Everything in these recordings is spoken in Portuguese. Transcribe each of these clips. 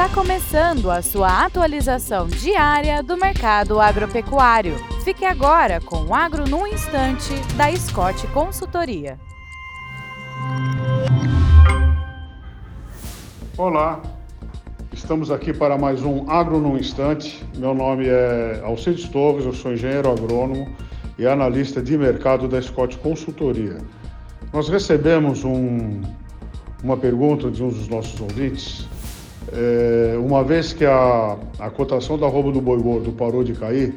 Está começando a sua atualização diária do mercado agropecuário. Fique agora com o Agro no Instante, da Scott Consultoria. Olá, estamos aqui para mais um Agro no Instante. Meu nome é Alcides Torres, eu sou engenheiro agrônomo e analista de mercado da Scott Consultoria. Nós recebemos um, uma pergunta de um dos nossos ouvintes é, uma vez que a, a cotação da roupa do boi gordo parou de cair,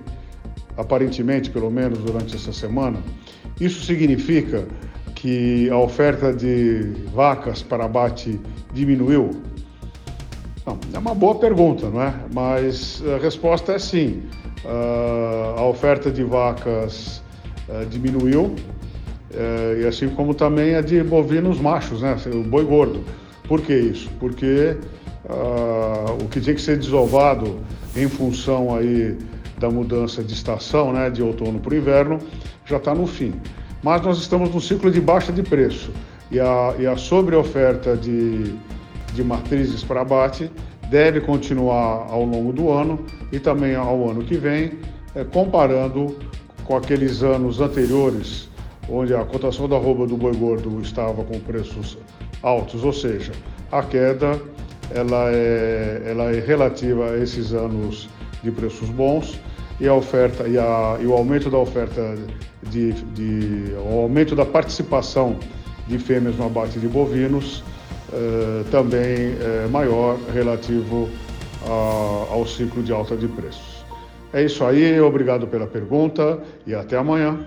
aparentemente, pelo menos durante essa semana, isso significa que a oferta de vacas para abate diminuiu? Não, é uma boa pergunta, não é? Mas a resposta é sim. Uh, a oferta de vacas uh, diminuiu, uh, e assim como também a de bovinos machos, né? O boi gordo. Por que isso? Porque uh, o que tinha que ser desovado em função aí da mudança de estação, né, de outono para o inverno, já está no fim. Mas nós estamos num ciclo de baixa de preço e a, e a sobreoferta de, de matrizes para abate deve continuar ao longo do ano e também ao ano que vem, é, comparando com aqueles anos anteriores, onde a cotação da roupa do boi gordo estava com preços altos, ou seja, a queda ela é, ela é relativa a esses anos de preços bons e a oferta e, a, e o aumento da oferta de, de o aumento da participação de fêmeas no abate de bovinos eh, também é maior relativo a, ao ciclo de alta de preços. É isso aí, obrigado pela pergunta e até amanhã.